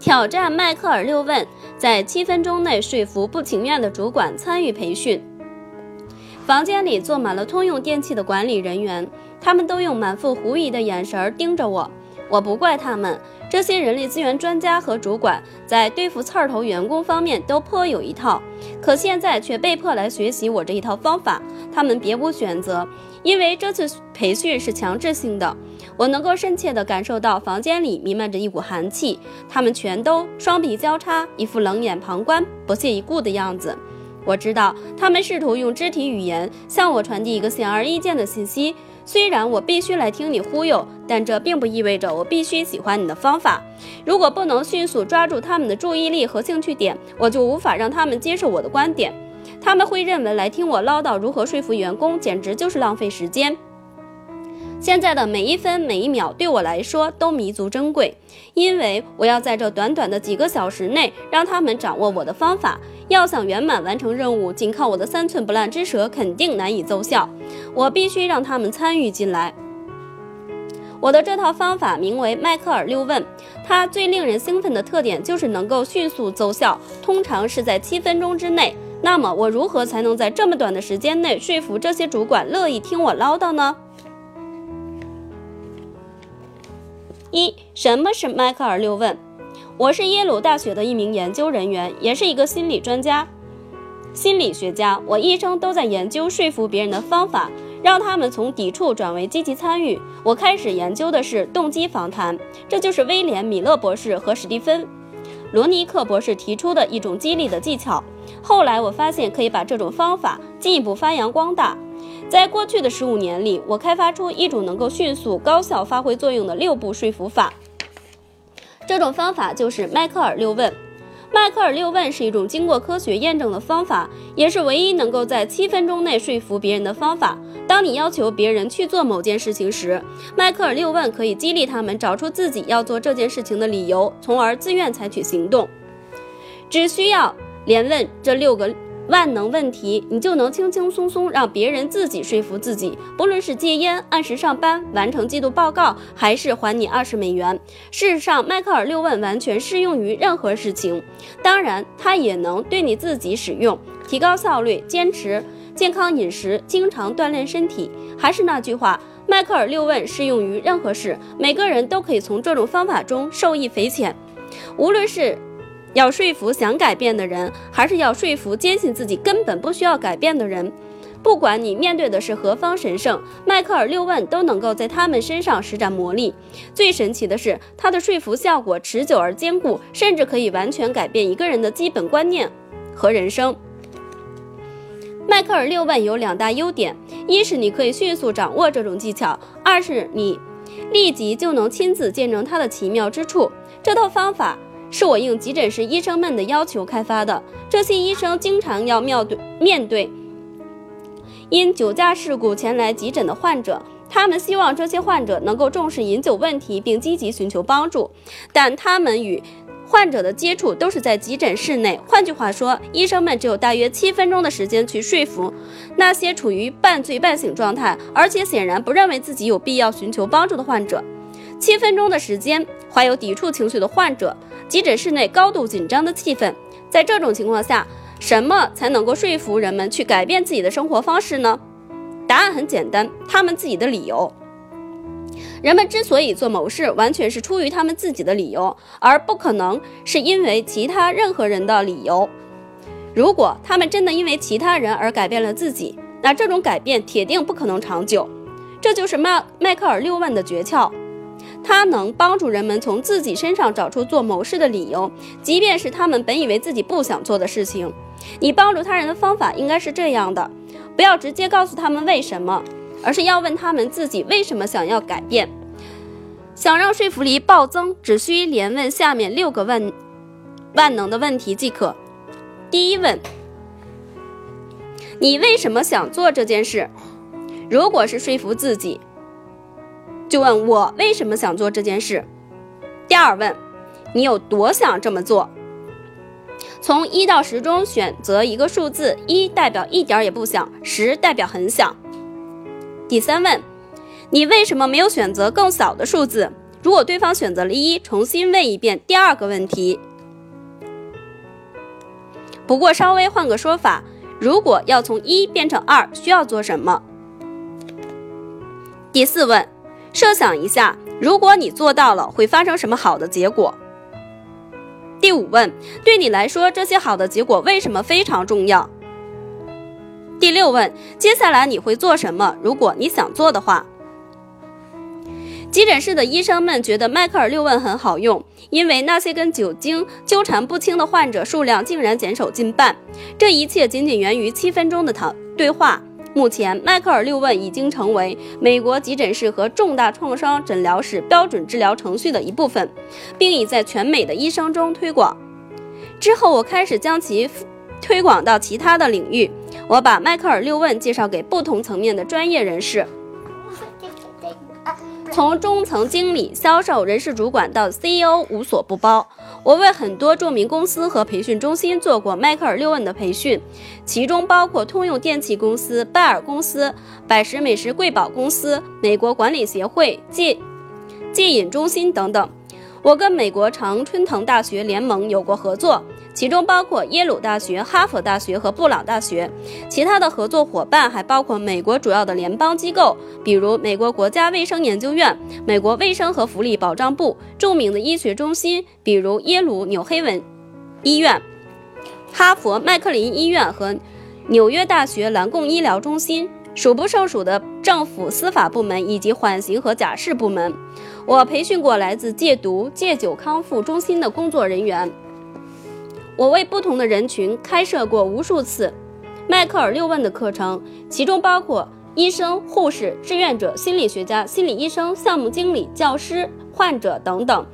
挑战迈克尔六问，在七分钟内说服不情愿的主管参与培训。房间里坐满了通用电器的管理人员，他们都用满腹狐疑的眼神盯着我。我不怪他们，这些人力资源专家和主管在对付刺儿头员工方面都颇有一套，可现在却被迫来学习我这一套方法，他们别无选择，因为这次培训是强制性的。我能够深切地感受到房间里弥漫着一股寒气，他们全都双臂交叉，一副冷眼旁观、不屑一顾的样子。我知道他们试图用肢体语言向我传递一个显而易见的信息。虽然我必须来听你忽悠，但这并不意味着我必须喜欢你的方法。如果不能迅速抓住他们的注意力和兴趣点，我就无法让他们接受我的观点。他们会认为来听我唠叨如何说服员工，简直就是浪费时间。现在的每一分每一秒对我来说都弥足珍贵，因为我要在这短短的几个小时内让他们掌握我的方法。要想圆满完成任务，仅靠我的三寸不烂之舌肯定难以奏效。我必须让他们参与进来。我的这套方法名为迈克尔六问，它最令人兴奋的特点就是能够迅速奏效，通常是在七分钟之内。那么，我如何才能在这么短的时间内说服这些主管乐意听我唠叨呢？一，什么是迈克尔六问？我是耶鲁大学的一名研究人员，也是一个心理专家、心理学家。我一生都在研究说服别人的方法，让他们从抵触转为积极参与。我开始研究的是动机访谈，这就是威廉·米勒博士和史蒂芬·罗尼克博士提出的一种激励的技巧。后来我发现可以把这种方法进一步发扬光大。在过去的十五年里，我开发出一种能够迅速高效发挥作用的六步说服法。这种方法就是迈克尔六问。迈克尔六问是一种经过科学验证的方法，也是唯一能够在七分钟内说服别人的方法。当你要求别人去做某件事情时，迈克尔六问可以激励他们找出自己要做这件事情的理由，从而自愿采取行动。只需要连问这六个。万能问题，你就能轻轻松松让别人自己说服自己。不论是戒烟、按时上班、完成季度报告，还是还你二十美元，事实上，迈克尔六问完全适用于任何事情。当然，它也能对你自己使用，提高效率、坚持健康饮食、经常锻炼身体。还是那句话，迈克尔六问适用于任何事，每个人都可以从这种方法中受益匪浅。无论是。要说服想改变的人，还是要说服坚信自己根本不需要改变的人？不管你面对的是何方神圣，迈克尔六问都能够在他们身上施展魔力。最神奇的是，他的说服效果持久而坚固，甚至可以完全改变一个人的基本观念和人生。迈克尔六问有两大优点：一是你可以迅速掌握这种技巧；二是你立即就能亲自见证它的奇妙之处。这套方法。是我应急诊室医生们的要求开发的。这些医生经常要面对面对因酒驾事故前来急诊的患者，他们希望这些患者能够重视饮酒问题并积极寻求帮助，但他们与患者的接触都是在急诊室内。换句话说，医生们只有大约七分钟的时间去说服那些处于半醉半醒状态，而且显然不认为自己有必要寻求帮助的患者。七分钟的时间，怀有抵触情绪的患者。急诊室内高度紧张的气氛，在这种情况下，什么才能够说服人们去改变自己的生活方式呢？答案很简单，他们自己的理由。人们之所以做某事，完全是出于他们自己的理由，而不可能是因为其他任何人的理由。如果他们真的因为其他人而改变了自己，那这种改变铁定不可能长久。这就是迈迈克尔六问的诀窍。它能帮助人们从自己身上找出做某事的理由，即便是他们本以为自己不想做的事情。你帮助他人的方法应该是这样的：不要直接告诉他们为什么，而是要问他们自己为什么想要改变。想让说服力暴增，只需连问下面六个万万能的问题即可。第一问：你为什么想做这件事？如果是说服自己。就问我为什么想做这件事。第二问，你有多想这么做？从一到十中选择一个数字，一代表一点也不想，十代表很想。第三问，你为什么没有选择更小的数字？如果对方选择了一，重新问一遍第二个问题。不过稍微换个说法，如果要从一变成二，需要做什么？第四问，设想一下，如果你做到了，会发生什么好的结果？第五问，对你来说，这些好的结果为什么非常重要？第六问，接下来你会做什么？如果你想做的话。急诊室的医生们觉得迈克尔六问很好用，因为那些跟酒精纠缠不清的患者数量竟然减少近半。这一切仅仅源于七分钟的谈对话。目前，迈克尔六问已经成为美国急诊室和重大创伤诊疗室标准治疗程序的一部分，并已在全美的医生中推广。之后，我开始将其推广到其他的领域。我把迈克尔六问介绍给不同层面的专业人士。从中层经理、销售、人事主管到 CEO，无所不包。我为很多著名公司和培训中心做过迈克尔六问的培训，其中包括通用电气公司、拜耳公司、百时美食贵宝公司、美国管理协会、戒戒瘾中心等等。我跟美国常春藤大学联盟有过合作。其中包括耶鲁大学、哈佛大学和布朗大学，其他的合作伙伴还包括美国主要的联邦机构，比如美国国家卫生研究院、美国卫生和福利保障部、著名的医学中心，比如耶鲁纽黑文医院、哈佛麦克林医院和纽约大学蓝贡医疗中心，数不胜数的政府司法部门以及缓刑和假释部门。我培训过来自戒毒、戒酒康复中心的工作人员。我为不同的人群开设过无数次迈克尔六问的课程，其中包括医生、护士、志愿者、心理学家、心理医生、项目经理、教师、患者等等。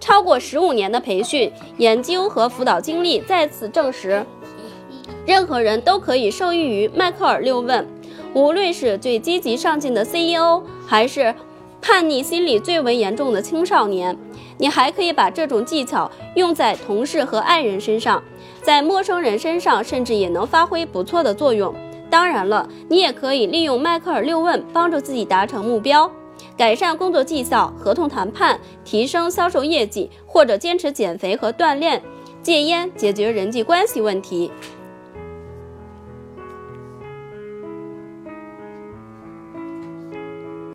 超过十五年的培训、研究和辅导经历再次证实，任何人都可以受益于迈克尔六问。无论是最积极上进的 CEO，还是叛逆心理最为严重的青少年。你还可以把这种技巧用在同事和爱人身上，在陌生人身上，甚至也能发挥不错的作用。当然了，你也可以利用迈克尔六问帮助自己达成目标，改善工作绩效、合同谈判、提升销售业绩，或者坚持减肥和锻炼、戒烟、解决人际关系问题。